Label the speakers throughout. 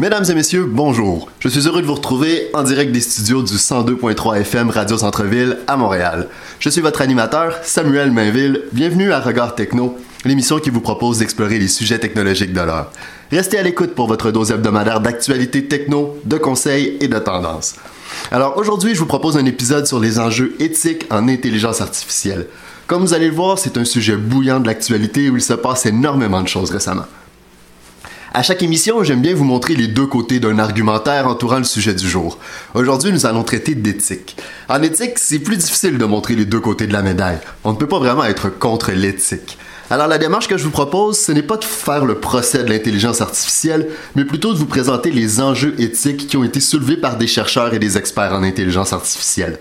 Speaker 1: Mesdames et messieurs, bonjour. Je suis heureux de vous retrouver en direct des studios du 102.3 FM Radio Centre-Ville à Montréal. Je suis votre animateur, Samuel Mainville. Bienvenue à Regard Techno, l'émission qui vous propose d'explorer les sujets technologiques de l'heure. Restez à l'écoute pour votre dose hebdomadaire d'actualités techno, de conseils et de tendances. Alors aujourd'hui, je vous propose un épisode sur les enjeux éthiques en intelligence artificielle. Comme vous allez le voir, c'est un sujet bouillant de l'actualité où il se passe énormément de choses récemment. À chaque émission, j'aime bien vous montrer les deux côtés d'un argumentaire entourant le sujet du jour. Aujourd'hui, nous allons traiter d'éthique. En éthique, c'est plus difficile de montrer les deux côtés de la médaille. On ne peut pas vraiment être contre l'éthique. Alors la démarche que je vous propose, ce n'est pas de faire le procès de l'intelligence artificielle, mais plutôt de vous présenter les enjeux éthiques qui ont été soulevés par des chercheurs et des experts en intelligence artificielle.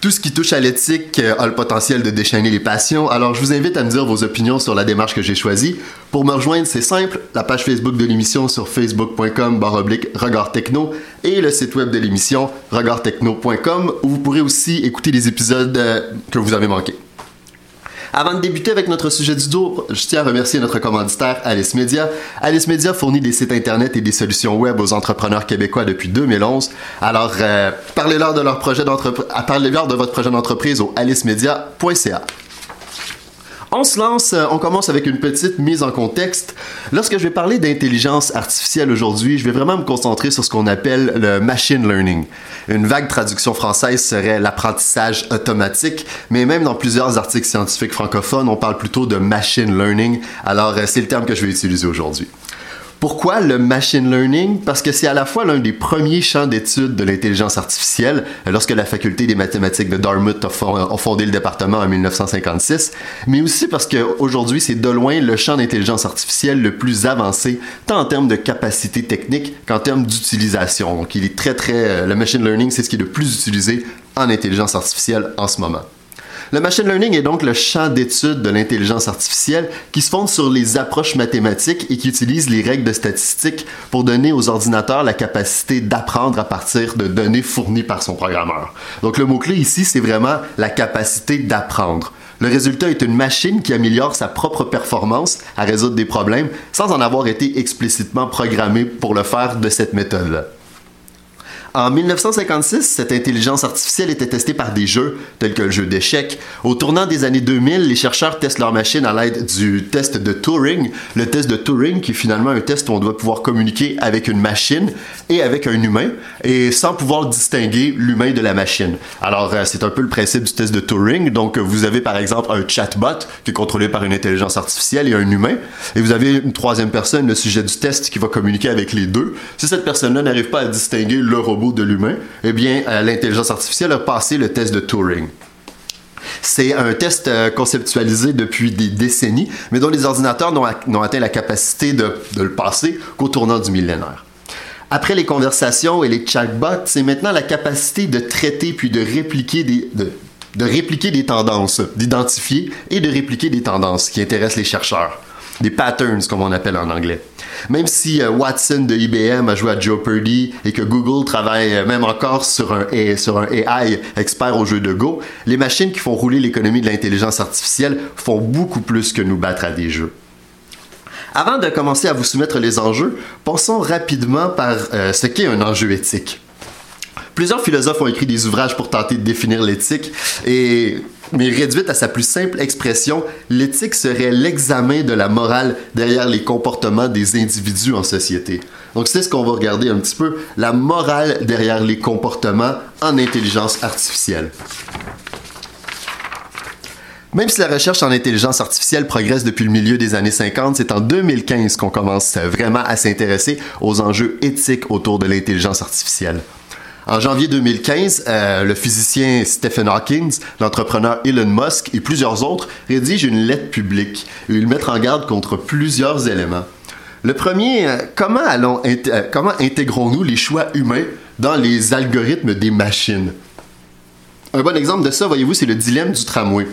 Speaker 1: Tout ce qui touche à l'éthique euh, a le potentiel de déchaîner les passions, alors je vous invite à me dire vos opinions sur la démarche que j'ai choisie. Pour me rejoindre, c'est simple, la page Facebook de l'émission sur facebook.com regard techno et le site web de l'émission regardtechno.com où vous pourrez aussi écouter les épisodes euh, que vous avez manqués. Avant de débuter avec notre sujet du jour, je tiens à remercier notre commanditaire Alice Media. Alice Media fournit des sites internet et des solutions web aux entrepreneurs québécois depuis 2011. Alors, euh, parlez-leur de leur projet d'entreprise, parlez-leur de votre projet d'entreprise au alicemedia.ca. On se lance, euh, on commence avec une petite mise en contexte. Lorsque je vais parler d'intelligence artificielle aujourd'hui, je vais vraiment me concentrer sur ce qu'on appelle le machine learning. Une vague traduction française serait l'apprentissage automatique, mais même dans plusieurs articles scientifiques francophones, on parle plutôt de machine learning. Alors, euh, c'est le terme que je vais utiliser aujourd'hui. Pourquoi le machine learning? Parce que c'est à la fois l'un des premiers champs d'études de l'intelligence artificielle, lorsque la faculté des mathématiques de Dartmouth a fondé le département en 1956, mais aussi parce qu'aujourd'hui, c'est de loin le champ d'intelligence artificielle le plus avancé, tant en termes de capacité technique qu'en termes d'utilisation. Donc, il est très, très, le machine learning, c'est ce qui est le plus utilisé en intelligence artificielle en ce moment. Le machine learning est donc le champ d'étude de l'intelligence artificielle qui se fonde sur les approches mathématiques et qui utilise les règles de statistique pour donner aux ordinateurs la capacité d'apprendre à partir de données fournies par son programmeur. Donc le mot-clé ici, c'est vraiment la capacité d'apprendre. Le résultat est une machine qui améliore sa propre performance à résoudre des problèmes sans en avoir été explicitement programmée pour le faire de cette méthode-là. En 1956, cette intelligence artificielle était testée par des jeux tels que le jeu d'échecs. Au tournant des années 2000, les chercheurs testent leur machine à l'aide du test de Turing. Le test de Turing, qui est finalement un test où on doit pouvoir communiquer avec une machine et avec un humain, et sans pouvoir distinguer l'humain de la machine. Alors, euh, c'est un peu le principe du test de Turing. Donc, vous avez par exemple un chatbot qui est contrôlé par une intelligence artificielle et un humain, et vous avez une troisième personne, le sujet du test, qui va communiquer avec les deux. Si cette personne-là n'arrive pas à distinguer le robot de l'humain, eh bien, euh, l'intelligence artificielle a passé le test de Turing. C'est un test euh, conceptualisé depuis des décennies, mais dont les ordinateurs n'ont atteint la capacité de, le passer qu'au tournant du millénaire. Après les conversations et les chatbots, c'est maintenant la capacité de traiter puis de répliquer des, de répliquer des tendances, d'identifier et de répliquer des tendances qui intéressent les chercheurs des patterns, comme on appelle en anglais. Même si euh, Watson de IBM a joué à Joe Purdy et que Google travaille euh, même encore sur un, sur un AI expert au jeu de Go, les machines qui font rouler l'économie de l'intelligence artificielle font beaucoup plus que nous battre à des jeux. Avant de commencer à vous soumettre les enjeux, pensons rapidement par euh, ce qu'est un enjeu éthique. Plusieurs philosophes ont écrit des ouvrages pour tenter de définir l'éthique et mais réduite à sa plus simple expression, l'éthique serait l'examen de la morale derrière les comportements des individus en société. Donc c'est ce qu'on va regarder un petit peu, la morale derrière les comportements en intelligence artificielle. Même si la recherche en intelligence artificielle progresse depuis le milieu des années 50, c'est en 2015 qu'on commence vraiment à s'intéresser aux enjeux éthiques autour de l'intelligence artificielle. En janvier 2015, euh, le physicien Stephen Hawking, l'entrepreneur Elon Musk et plusieurs autres rédigent une lettre publique ils mettent en garde contre plusieurs éléments. Le premier, euh, comment, allons, euh, comment intégrons-nous les choix humains dans les algorithmes des machines? Un bon exemple de ça, voyez-vous, c'est le dilemme du tramway.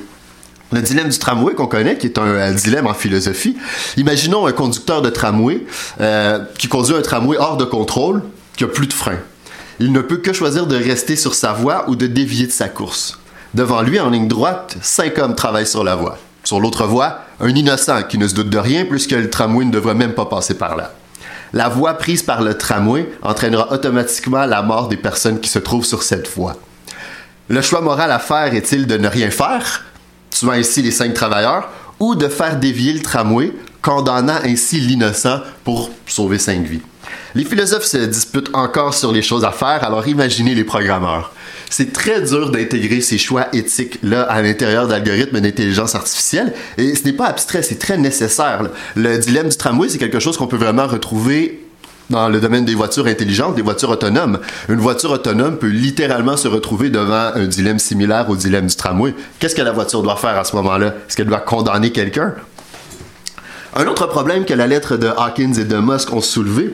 Speaker 1: Le dilemme du tramway qu'on connaît, qui est un, dilemme en philosophie. Imaginons un conducteur de tramway qui conduit un tramway hors de contrôle, qui a plus de frein. Il ne peut que choisir de rester sur sa voie ou de dévier de sa course. Devant lui, en ligne droite, cinq hommes travaillent sur la voie. Sur l'autre voie, un innocent qui ne se doute de rien puisque le tramway ne devrait même pas passer par là. la voie prise par le tramway entraînera automatiquement la mort des personnes qui se trouvent sur cette voie. Le choix moral à faire est-il de ne rien faire, tuant ainsi les cinq travailleurs, ou de faire dévier le tramway, condamnant ainsi l'innocent pour sauver cinq vies? Les philosophes se disputent encore sur les choses à faire, alors imaginez les programmeurs. C'est très dur d'intégrer ces choix éthiques-là à l'intérieur d'algorithmes d'intelligence artificielle, et ce n'est pas abstrait, c'est très nécessaire. Le dilemme du tramway, c'est quelque chose qu'on peut vraiment retrouver dans le domaine des voitures intelligentes, des voitures autonomes. Une voiture autonome peut littéralement se retrouver devant un dilemme similaire au dilemme du tramway. Qu'est-ce que la voiture doit faire à ce moment-là? Est-ce qu'elle doit condamner quelqu'un? Un autre problème que la lettre de Hawkins et de Musk ont soulevé,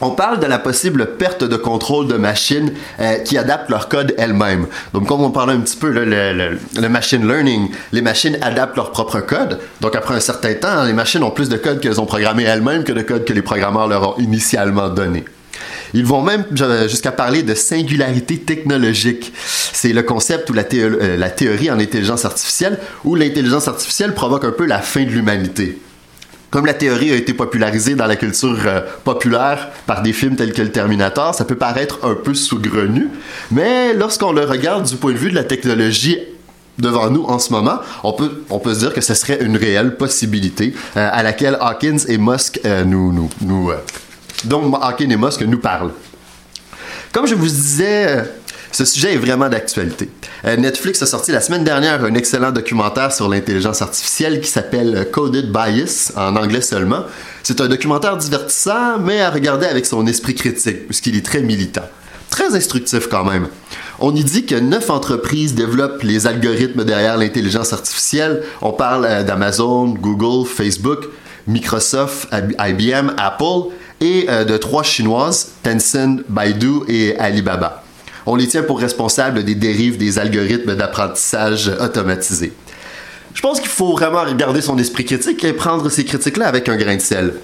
Speaker 1: on parle de la possible perte de contrôle de machines euh, qui adaptent leur code elles-mêmes. Donc, comme on parlait un petit peu, le, machine learning, les machines adaptent leur propre code. Donc, après un certain temps, les machines ont plus de code qu'elles ont programmé elles-mêmes que de code que les programmeurs leur ont initialement donné. Ils vont même jusqu'à parler de singularité technologique. C'est le concept ou la, euh, la théorie en intelligence artificielle où l'intelligence artificielle provoque un peu la fin de l'humanité. Comme la théorie a été popularisée dans la culture euh, populaire par des films tels que le Terminator, ça peut paraître un peu saugrenu, mais lorsqu'on le regarde du point de vue de la technologie devant nous en ce moment, on peut, se dire que ce serait une réelle possibilité euh, à laquelle Hawkins et Musk euh, nous, nous, Hawkins et Musk nous parlent. Comme je vous disais ce sujet est vraiment d'actualité. Euh, Netflix a sorti la semaine dernière un excellent documentaire sur l'intelligence artificielle qui s'appelle Coded Bias, en anglais seulement. C'est un documentaire divertissant, mais à regarder avec son esprit critique, puisqu'il est très militant. Très instructif quand même. On y dit que neuf entreprises développent les algorithmes derrière l'intelligence artificielle. On parle euh, d'Amazon, Google, Facebook, Microsoft, IBM, Apple et euh, de trois chinoises, Tencent, Baidu et Alibaba on les tient pour responsables des dérives des algorithmes d'apprentissage automatisés. Je pense qu'il faut vraiment regarder son esprit critique et prendre ces critiques-là avec un grain de sel.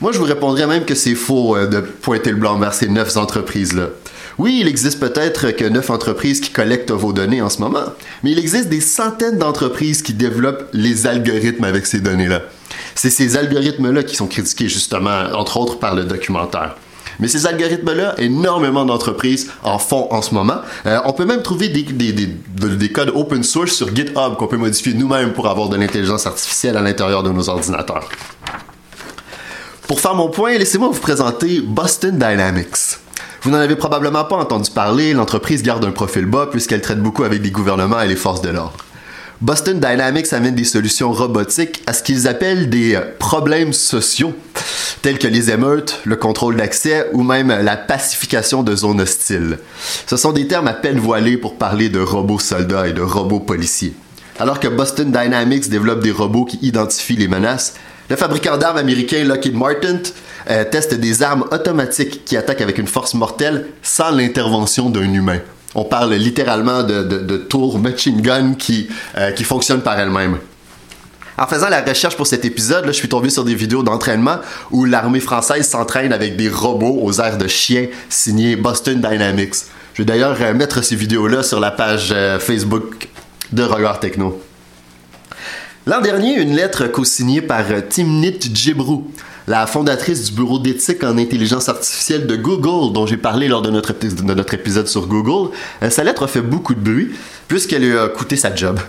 Speaker 1: Moi, je vous répondrais même que c'est faux euh, de pointer le blanc vers ces neuf entreprises-là. Oui, il existe peut-être que neuf entreprises qui collectent vos données en ce moment, mais il existe des centaines d'entreprises qui développent les algorithmes avec ces données-là. C'est ces algorithmes-là qui sont critiqués justement, entre autres, par le documentaire. Mais ces algorithmes-là, énormément d'entreprises en font en ce moment. Euh, on peut même trouver des, des, des, des, codes open source sur GitHub qu'on peut modifier nous-mêmes pour avoir de l'intelligence artificielle à l'intérieur de nos ordinateurs. Pour faire mon point, laissez-moi vous présenter Boston Dynamics. Vous n'en avez probablement pas entendu parler, l'entreprise garde un profil bas puisqu'elle traite beaucoup avec les gouvernements et les forces de l'ordre. Boston Dynamics amène des solutions robotiques à ce qu'ils appellent des problèmes sociaux, tels que les émeutes, le contrôle d'accès ou même la pacification de zones hostiles. Ce sont des termes à peine voilés pour parler de robots soldats et de robots policiers. Alors que Boston Dynamics développe des robots qui identifient les menaces, le fabricant d'armes américain Lockheed Martin euh, teste des armes automatiques qui attaquent avec une force mortelle sans l'intervention d'un humain. On parle littéralement de, tours machine gun qui, euh, qui fonctionnent par elles-mêmes. En faisant la recherche pour cet épisode, je suis tombé sur des vidéos d'entraînement où l'armée française s'entraîne avec des robots aux airs de chiens signés Boston Dynamics. Je vais d'ailleurs euh, mettre ces vidéos-là sur la page euh, Facebook de Regard Techno. L'an dernier, une lettre co-signée par Timnit Djibrou, la fondatrice du bureau d'éthique en intelligence artificielle de Google, dont j'ai parlé lors de notre, de notre épisode sur Google, euh, sa lettre a fait beaucoup de bruit puisqu'elle lui a coûté sa job.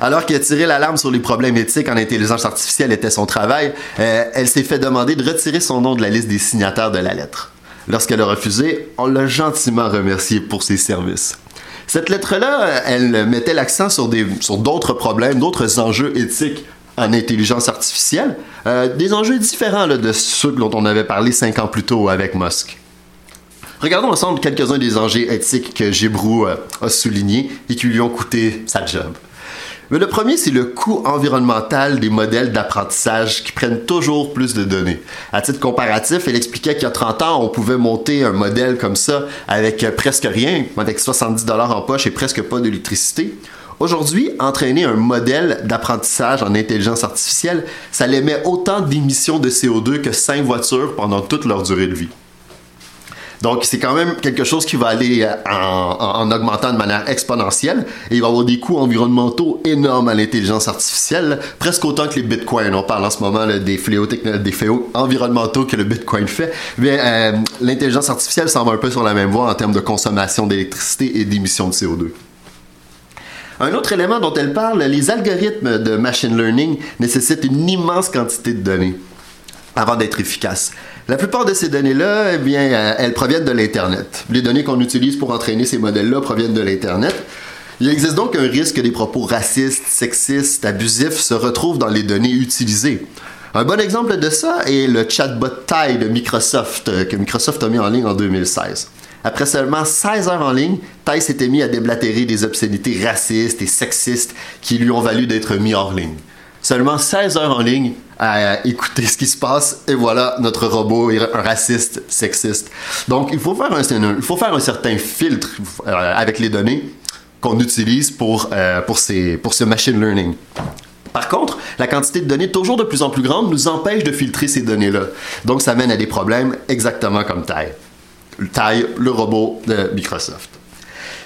Speaker 1: Alors qu'elle tiré l'alarme sur les problèmes éthiques en intelligence artificielle était son travail, euh, elle s'est fait demander de retirer son nom de la liste des signataires de la lettre. Lorsqu'elle a refusé, on l'a gentiment remercié pour ses services. Cette lettre-là, elle mettait l'accent sur d'autres problèmes, d'autres enjeux éthiques en intelligence artificielle, euh, des enjeux différents de ceux dont on avait parlé cinq ans plus tôt avec Musk. Regardons ensemble quelques-uns des enjeux éthiques que Gibrou euh, a soulignés et qui lui ont coûté sa job. Mais le premier, c'est le coût environnemental des modèles d'apprentissage qui prennent toujours plus de données. À titre comparatif, elle expliquait qu'il y a 30 ans, on pouvait monter un modèle comme ça avec presque rien, avec 70 dollars en poche et presque pas d'électricité. Aujourd'hui, entraîner un modèle d'apprentissage en intelligence artificielle, ça émet autant d'émissions de CO2 que cinq voitures pendant toute leur durée de vie. Donc, c'est quand même quelque chose qui va aller euh, en, augmentant de manière exponentielle et il va avoir des coûts environnementaux énormes à l'intelligence artificielle, presque autant que les bitcoins. On parle en ce moment des, fléaux environnementaux que le bitcoin fait. Mais euh, l'intelligence artificielle semble un peu sur la même voie en termes de consommation d'électricité et d'émissions de CO2. Un autre élément dont elle parle, les algorithmes de machine learning nécessitent une immense quantité de données avant d'être efficaces. La plupart de ces données-là, eh bien, euh, elles proviennent de l'Internet. Les données qu'on utilise pour entraîner ces modèles-là proviennent de l'Internet. Il existe donc un risque que des propos racistes, sexistes, abusifs se retrouvent dans les données utilisées. Un bon exemple de ça est le chatbot Tai de Microsoft, euh, que Microsoft a mis en ligne en 2016. Après seulement 16 heures en ligne, Tai s'était mis à déblatérer des obscénités racistes et sexistes qui lui ont valu d'être mis hors ligne. Seulement 16 heures en ligne à écouter ce qui se passe et voilà, notre robot est un raciste, sexiste. Donc, il faut faire un, certain filtre euh, avec les données qu'on utilise pour, euh, pour, ces, pour ce machine learning. Par contre, la quantité de données toujours de plus en plus grande nous empêche de filtrer ces données-là. Donc, ça mène à des problèmes exactement comme Tai. Tai, le robot de Microsoft.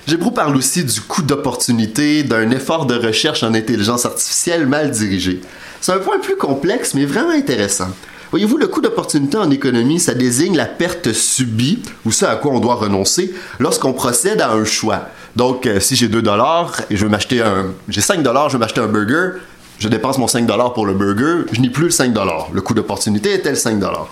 Speaker 1: Gébrou parle aussi du coût d'opportunité d'un effort de recherche en intelligence artificielle mal dirigé. C'est un point plus complexe, mais vraiment intéressant. Voyez-vous, le coût d'opportunité en économie, ça désigne la perte subie ou ce à quoi on doit renoncer lorsqu'on procède à un choix. Donc, euh, si j'ai 2 dollars et je veux m'acheter un, j'ai 5 dollars, je veux m'acheter un burger, je dépense mon 5 dollars pour le burger, je n'ai plus le 5 dollars. Le coût d'opportunité est tel 5 dollars?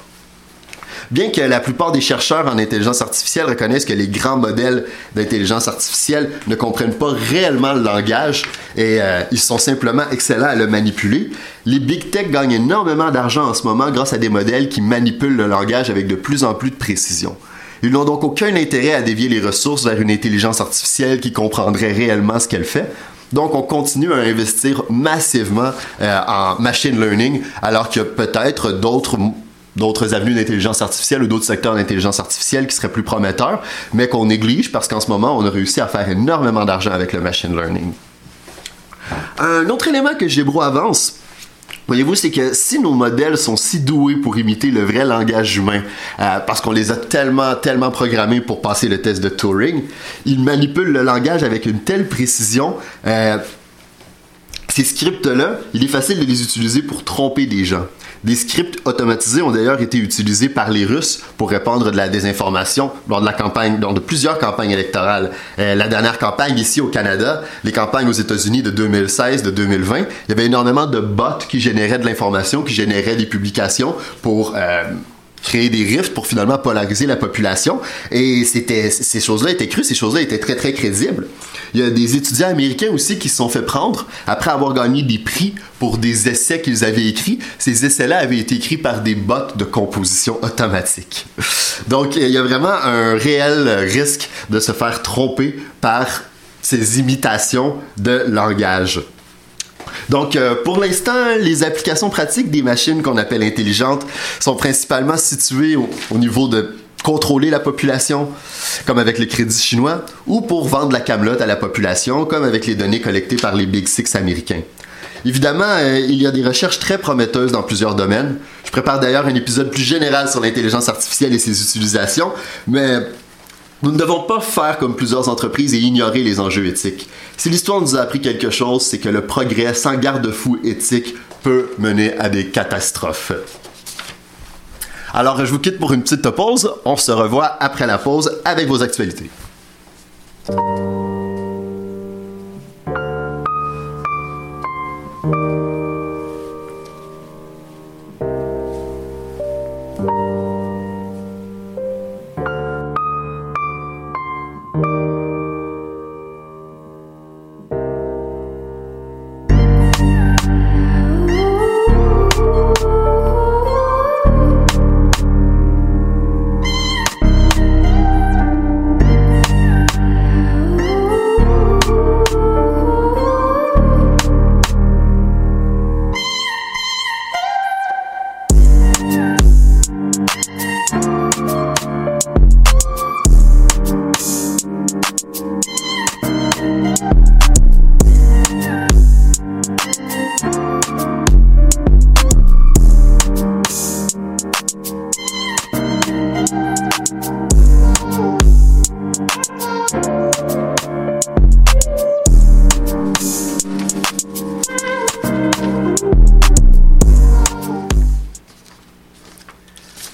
Speaker 1: Bien que la plupart des chercheurs en intelligence artificielle reconnaissent que les grands modèles d'intelligence artificielle ne comprennent pas réellement le langage et euh, ils sont simplement excellents à le manipuler, les big tech gagnent énormément d'argent en ce moment grâce à des modèles qui manipulent le langage avec de plus en plus de précision. Ils n'ont donc aucun intérêt à dévier les ressources vers une intelligence artificielle qui comprendrait réellement ce qu'elle fait. Donc, on continue à investir massivement euh, en machine learning, alors a peut-être d'autres d'autres avenues d'intelligence artificielle ou d'autres secteurs d'intelligence artificielle qui seraient plus prometteurs, mais qu'on néglige parce qu'en ce moment, on a réussi à faire énormément d'argent avec le machine learning. Un autre élément que Gebro avance, Voyez-vous, c'est que si nos modèles sont si doués pour imiter le vrai langage humain, euh, parce qu'on les a tellement, tellement programmés pour passer le test de Turing, ils manipulent le langage avec une telle précision. Euh, ces scripts-là, il est facile de les utiliser pour tromper des gens. Des scripts automatisés ont d'ailleurs été utilisés par les Russes pour répandre de la désinformation lors de la campagne, lors de plusieurs campagnes électorales. Euh, la dernière campagne ici au Canada, les campagnes aux États-Unis de 2016, de 2020, il y avait énormément de bots qui généraient de l'information, qui généraient des publications pour euh, créer des rifts pour finalement polariser la population. Et c'était, ces choses-là étaient crues, ces choses-là étaient très, très crédibles. Il y a des étudiants américains aussi qui se sont fait prendre après avoir gagné des prix pour des essais qu'ils avaient écrits. Ces essais-là avaient été écrits par des bots de composition automatique. Donc, il y a vraiment un réel risque de se faire tromper par ces imitations de langage. Donc, euh, pour l'instant, les applications pratiques des machines qu'on appelle intelligentes sont principalement situées au, niveau de contrôler la population, comme avec le crédit chinois, ou pour vendre la camelote à la population, comme avec les données collectées par les Big Six américains. Évidemment, euh, il y a des recherches très prometteuses dans plusieurs domaines. Je prépare d'ailleurs un épisode plus général sur l'intelligence artificielle et ses utilisations, mais nous ne devons pas faire comme plusieurs entreprises et ignorer les enjeux éthiques. Si l'histoire nous a appris quelque chose, c'est que le progrès sans garde-fou éthique peut mener à des catastrophes. Alors, je vous quitte pour une petite pause. On se revoit après la pause avec vos actualités.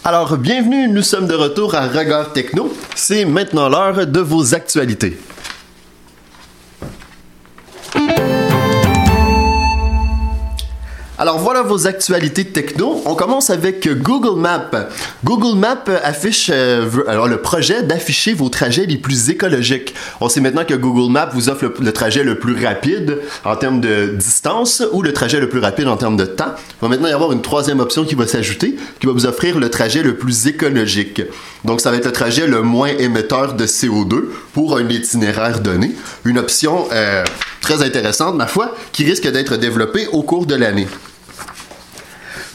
Speaker 1: Alors, bienvenue, nous sommes de retour à Regard Techno. C'est maintenant l'heure de vos actualités. Alors voilà vos actualités techno. On commence avec Google Maps. Google Maps affiche euh, alors le projet d'afficher vos trajets les plus écologiques. On sait maintenant que Google Maps vous offre le, trajet le plus rapide en termes de distance ou le trajet le plus rapide en termes de temps. Il va maintenant y avoir une troisième option qui va s'ajouter, qui va vous offrir le trajet le plus écologique. Donc ça va être le trajet le moins émetteur de CO2 pour un itinéraire donné. Une option euh, très intéressante, ma foi, qui risque d'être développée au cours de l'année.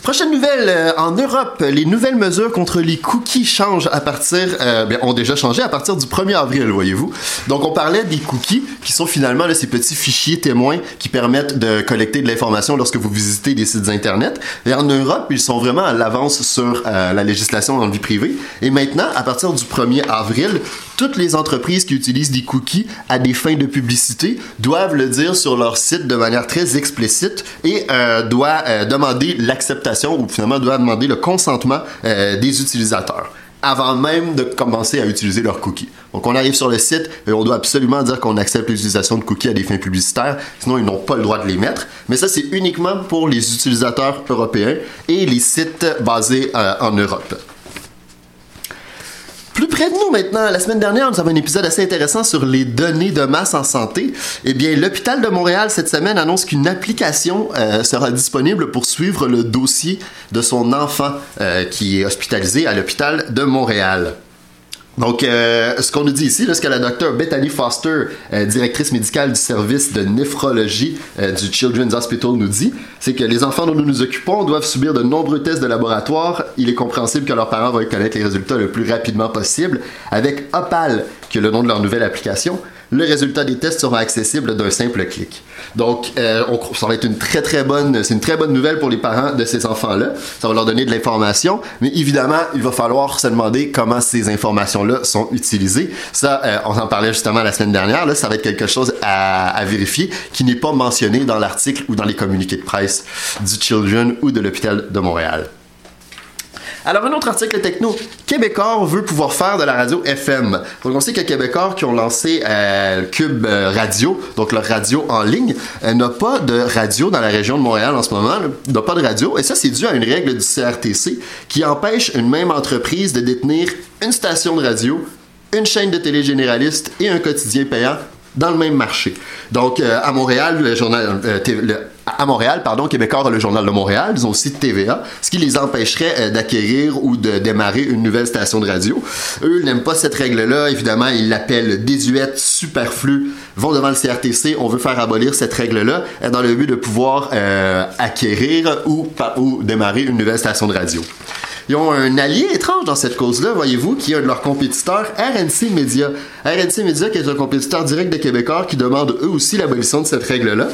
Speaker 1: Prochaine nouvelle, euh, en Europe, les nouvelles mesures contre les cookies changent à partir, euh, bien, ont déjà changé à partir du 1er avril, voyez-vous. Donc, on parlait des cookies, qui sont finalement ces petits fichiers témoins qui permettent de collecter de l'information lorsque vous visitez des sites Internet. Et en Europe, ils sont vraiment à l'avance sur euh, la législation en vie privée. Et maintenant, à partir du 1er avril, toutes les entreprises qui utilisent des cookies à des fins de publicité doivent le dire sur leur site de manière très explicite et euh, doivent demander l'acceptation ou finalement doit demander le consentement euh, des utilisateurs avant même de commencer à utiliser leurs cookies. Donc on arrive sur le site et on doit absolument dire qu'on accepte l'utilisation de cookies à des fins publicitaires, sinon ils n'ont pas le droit de les mettre. Mais ça c'est uniquement pour les utilisateurs européens et les sites basés euh, en Europe. Plus près de nous maintenant, la semaine dernière, nous avons un épisode assez intéressant sur les données de masse en santé. Eh bien, l'hôpital de Montréal cette semaine annonce qu'une application euh, sera disponible pour suivre le dossier de son enfant euh, qui est hospitalisé à l'hôpital de Montréal. Donc, euh, ce qu'on nous dit ici, ce que la docteure Bethany Foster, euh, directrice médicale du service de néphrologie euh, du Children's Hospital, nous dit, c'est que les enfants dont nous nous occupons doivent subir de nombreux tests de laboratoire. Il est compréhensible que leurs parents vont connaître les résultats le plus rapidement possible. Avec Opal, qui est le nom de leur nouvelle application, le résultat des tests sera accessible d'un simple clic. Donc, euh, ça va être une très très bonne, c'est une très bonne nouvelle pour les parents de ces enfants-là. Ça va leur donner de l'information, mais évidemment, il va falloir se demander comment ces informations-là sont utilisées. Ça, euh, on en parlait justement la semaine dernière. Là, ça va être quelque chose à, à vérifier qui n'est pas mentionné dans l'article ou dans les communiqués de presse du Children ou de l'hôpital de Montréal. Alors, un autre article techno. Québécois veut pouvoir faire de la radio FM. Donc, on sait que Québécois qui ont lancé euh, Cube euh, Radio, donc leur radio en ligne, euh, n'a pas de radio dans la région de Montréal en ce moment, n'a pas de radio. Et ça, c'est dû à une règle du CRTC qui empêche une même entreprise de détenir une station de radio, une chaîne de télé généraliste et un quotidien payant dans le même marché. Donc, à Montréal, le journal, le, à Montréal, pardon, Québécois le Journal de Montréal, ils ont aussi TVA, ce qui les empêcherait euh, d'acquérir ou de démarrer une nouvelle station de radio. Eux n'aiment pas cette règle-là, évidemment, ils l'appellent désuète, superflue, vont devant le CRTC, on veut faire abolir cette règle-là euh, dans le but de pouvoir euh, acquérir ou, ou démarrer une nouvelle station de radio. Ils ont un allié étrange dans cette cause-là, voyez-vous, qui est un de leurs compétiteurs, RNC Media. RNC Media, qui est un compétiteur direct des Québécois, qui demande eux aussi l'abolition de cette règle-là.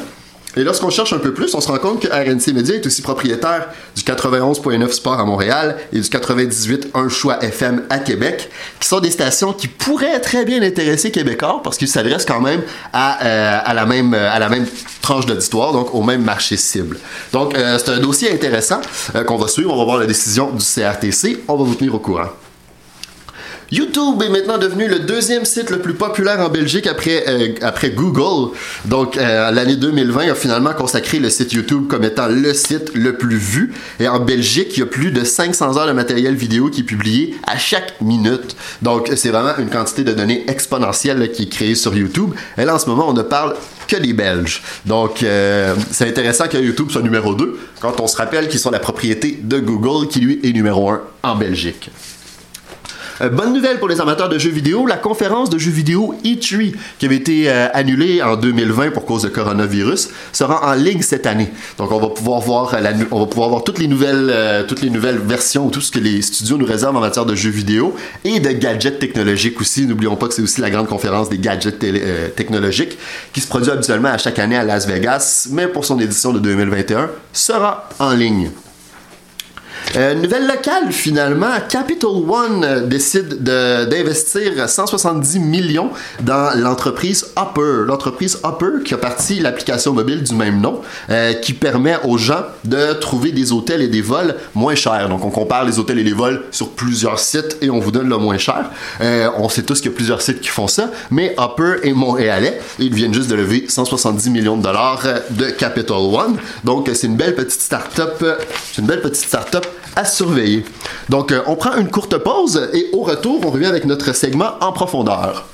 Speaker 1: Et lorsqu'on cherche un peu plus, on se rend compte que RNC Media est aussi propriétaire du 91.9 Sport à Montréal et du 98.1 Choix FM à Québec, qui sont des stations qui pourraient très bien intéresser Québécois parce qu'ils s'adressent quand même à, euh, à, la même, euh, à la même tranche d'auditoire, donc au même marché cible. Donc euh, c'est un dossier intéressant qu'on va suivre. On va voir la décision du CRTC. On va vous tenir au courant. YouTube est maintenant devenu le deuxième site le plus populaire en Belgique après, euh, Google. Donc, euh, l'année 2020 a finalement consacré le site YouTube comme étant le site le plus vu. Et en Belgique, il y a plus de 500 heures de matériel vidéo qui est publié à chaque minute. Donc, c'est vraiment une quantité de données exponentielle qui est créée sur YouTube. Et là, en ce moment, on ne parle que des Belges. Donc, euh, c'est intéressant que YouTube soit numéro 2 quand on se rappelle qu'ils sont la propriété de Google qui, lui, est numéro 1 en Belgique. Euh, bonne nouvelle pour les amateurs de jeux vidéo, la conférence de jeux vidéo E3, qui avait été euh, annulée en 2020 pour cause de coronavirus, sera en ligne cette année. Donc on va pouvoir voir, euh, toutes les nouvelles, toutes les nouvelles versions, tout ce que les studios nous réservent en matière de jeux vidéo et de gadgets technologiques aussi. N'oublions pas que c'est aussi la grande conférence des gadgets technologiques qui se produit habituellement à chaque année à Las Vegas, mais pour son édition de 2021 sera en ligne. Euh, nouvelle locale, finalement, Capital One euh, décide d'investir 170 millions dans l'entreprise Upper. L'entreprise Upper qui a parti l'application mobile du même nom, euh, qui permet aux gens de trouver des hôtels et des vols moins chers. Donc, on compare les hôtels et les vols sur plusieurs sites et on vous donne le moins cher. on sait tous qu'il y a plusieurs sites qui font ça, mais Upper est montréalais ils viennent juste de lever 170 millions de dollars de Capital One. Donc, c'est une belle petite start-up. C'est une belle petite start-up à surveiller. Donc, euh, on prend une courte pause et au retour, on revient avec notre segment en profondeur.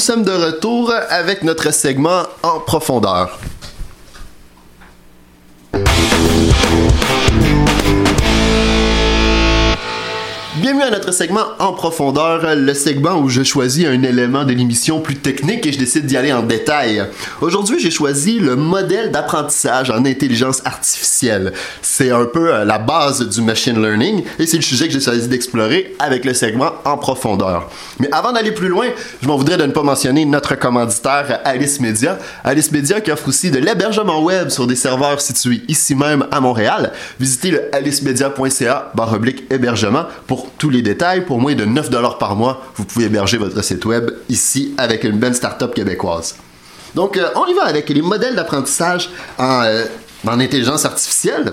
Speaker 1: Nous sommes de retour avec notre segment en profondeur. Bienvenue à notre segment en profondeur, le segment où je choisis un élément de l'émission plus technique et je décide d'y aller en détail. Aujourd'hui, j'ai choisi le modèle d'apprentissage en intelligence artificielle. C'est un peu euh, la base du machine learning et c'est le sujet que j'ai choisi d'explorer avec le segment en profondeur. Mais avant d'aller plus loin, je m'en voudrais de ne pas mentionner notre commanditaire Alice Media. Alice Media qui offre aussi de l'hébergement web sur des serveurs situés ici même à Montréal. Visitez le alicemedia.ca hébergement pour tous les détails. Pour moins de 9 par mois, vous pouvez héberger votre site web ici avec une belle start-up québécoise. Donc, euh, on y va avec les modèles d'apprentissage en, euh, en intelligence artificielle.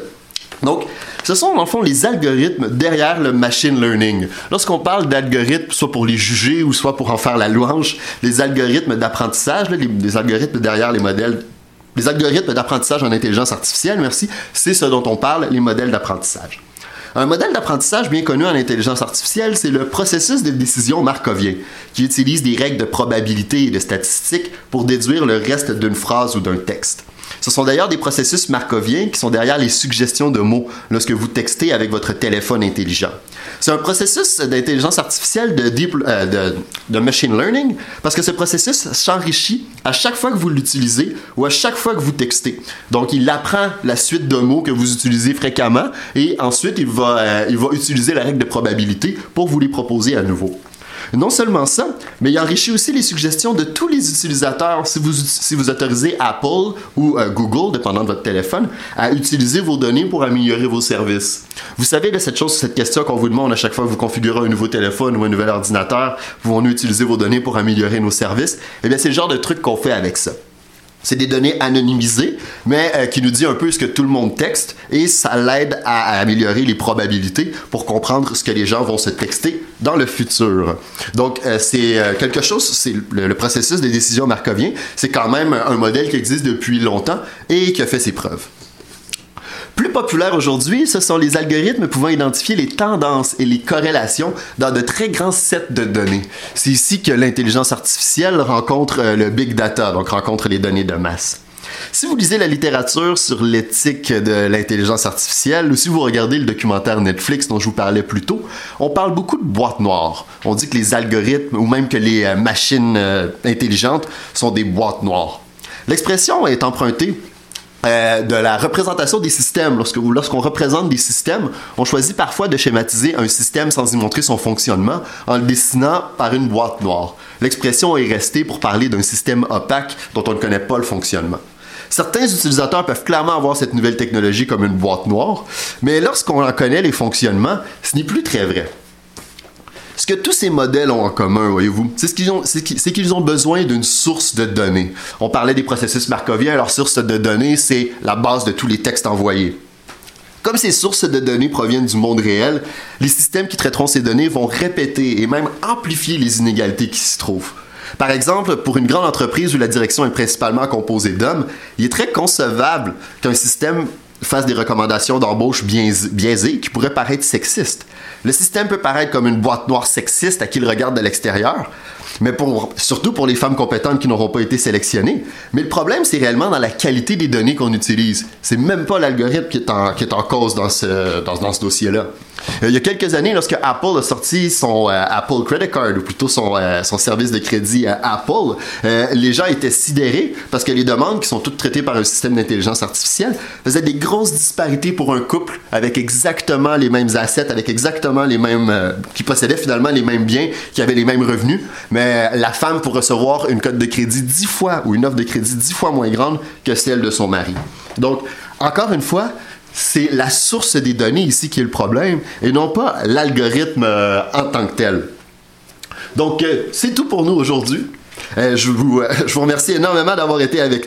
Speaker 1: Donc, ce sont le fond les algorithmes derrière le machine learning. Lorsqu'on parle d'algorithmes, soit pour les juger ou soit pour en faire la louange, les algorithmes d'apprentissage, les, algorithmes derrière les modèles, les algorithmes d'apprentissage en intelligence artificielle, merci, c'est ce dont on parle, les modèles d'apprentissage. Un modèle d'apprentissage bien connu en intelligence artificielle, c'est le processus de décision markovien, qui utilise des règles de probabilité et de statistiques pour déduire le reste d'une phrase ou d'un texte. Ce sont d'ailleurs des processus markoviens qui sont derrière les suggestions de mots lorsque vous textez avec votre téléphone intelligent. C'est un processus d'intelligence artificielle euh, de, machine learning parce que ce processus s'enrichit à chaque fois que vous l'utilisez ou à chaque fois que vous textez. Donc, il apprend la suite de mots que vous utilisez fréquemment et ensuite, il va, euh, il va utiliser la règle de probabilité pour vous les proposer à nouveau. Non seulement ça, mais il enrichit aussi les suggestions de tous les utilisateurs si vous, autorisez Apple ou euh, Google, dépendant de votre téléphone, à utiliser vos données pour améliorer vos services. Vous savez, de cette chose, cette question qu'on vous demande à chaque fois que vous configurez un nouveau téléphone ou un nouvel ordinateur, pouvons-nous utiliser vos données pour améliorer nos services? Eh bien, c'est le genre de truc qu'on fait avec ça. C'est des données anonymisées, mais euh, qui nous dit un peu ce que tout le monde texte et ça l'aide à, améliorer les probabilités pour comprendre ce que les gens vont se texter dans le futur. Donc, euh, c'est euh, quelque chose, c'est le, processus des décisions markoviens, c'est quand même un modèle qui existe depuis longtemps et qui a fait ses preuves. Plus populaire aujourd'hui, ce sont les algorithmes pouvant identifier les tendances et les corrélations dans de très grands sets de données. C'est ici que l'intelligence artificielle rencontre euh, le big data, donc rencontre les données de masse. Si vous lisez la littérature sur l'éthique de l'intelligence artificielle ou si vous regardez le documentaire Netflix dont je vous parlais plus tôt, on parle beaucoup de boîtes noires. On dit que les algorithmes ou même que les euh, machines euh, intelligentes sont des boîtes noires. L'expression est empruntée euh, de la représentation des systèmes. Lorsqu'on représente des systèmes, on choisit parfois de schématiser un système sans y montrer son fonctionnement en le dessinant par une boîte noire. L'expression est restée pour parler d'un système opaque dont on ne connaît pas le fonctionnement. Certains utilisateurs peuvent clairement avoir cette nouvelle technologie comme une boîte noire, mais lorsqu'on en connaît les fonctionnements, ce n'est plus très vrai. Ce que tous ces modèles ont en commun, voyez-vous, c'est qu'ils ont, qu'ils ont besoin d'une source de données. On parlait des processus markoviens, leur source de données, c'est la base de tous les textes envoyés. Comme ces sources de données proviennent du monde réel, les systèmes qui traiteront ces données vont répéter et même amplifier les inégalités qui s'y trouvent. Par exemple, pour une grande entreprise où la direction est principalement composée d'hommes, il est très concevable qu'un système fasse des recommandations d'embauche biaisées qui pourraient paraître sexistes. Le système peut paraître comme une boîte noire sexiste à qui le regarde de l'extérieur, mais pour, surtout pour les femmes compétentes qui n'auront pas été sélectionnées. Mais le problème, c'est réellement dans la qualité des données qu'on utilise. C'est même pas l'algorithme qui, qui est en cause dans ce, dans, dans ce dossier-là. Euh, il y a quelques années, lorsque Apple a sorti son euh, Apple Credit Card, ou plutôt son, euh, son service de crédit Apple, les gens étaient sidérés parce que les demandes, qui sont toutes traitées par un système d'intelligence artificielle, faisaient des grosses disparités pour un couple avec exactement les mêmes assets, avec exactement les mêmes... qui possédaient finalement les mêmes biens, qui avaient les mêmes revenus, mais la femme pour recevoir une cote de crédit dix fois ou une offre de crédit dix fois moins grande que celle de son mari. Donc, encore une fois, c'est la source des données ici qui est le problème et non pas l'algorithme euh, en tant que tel. Donc, euh, c'est tout pour nous aujourd'hui. Euh, je, vous, je vous remercie énormément d'avoir été avec nous.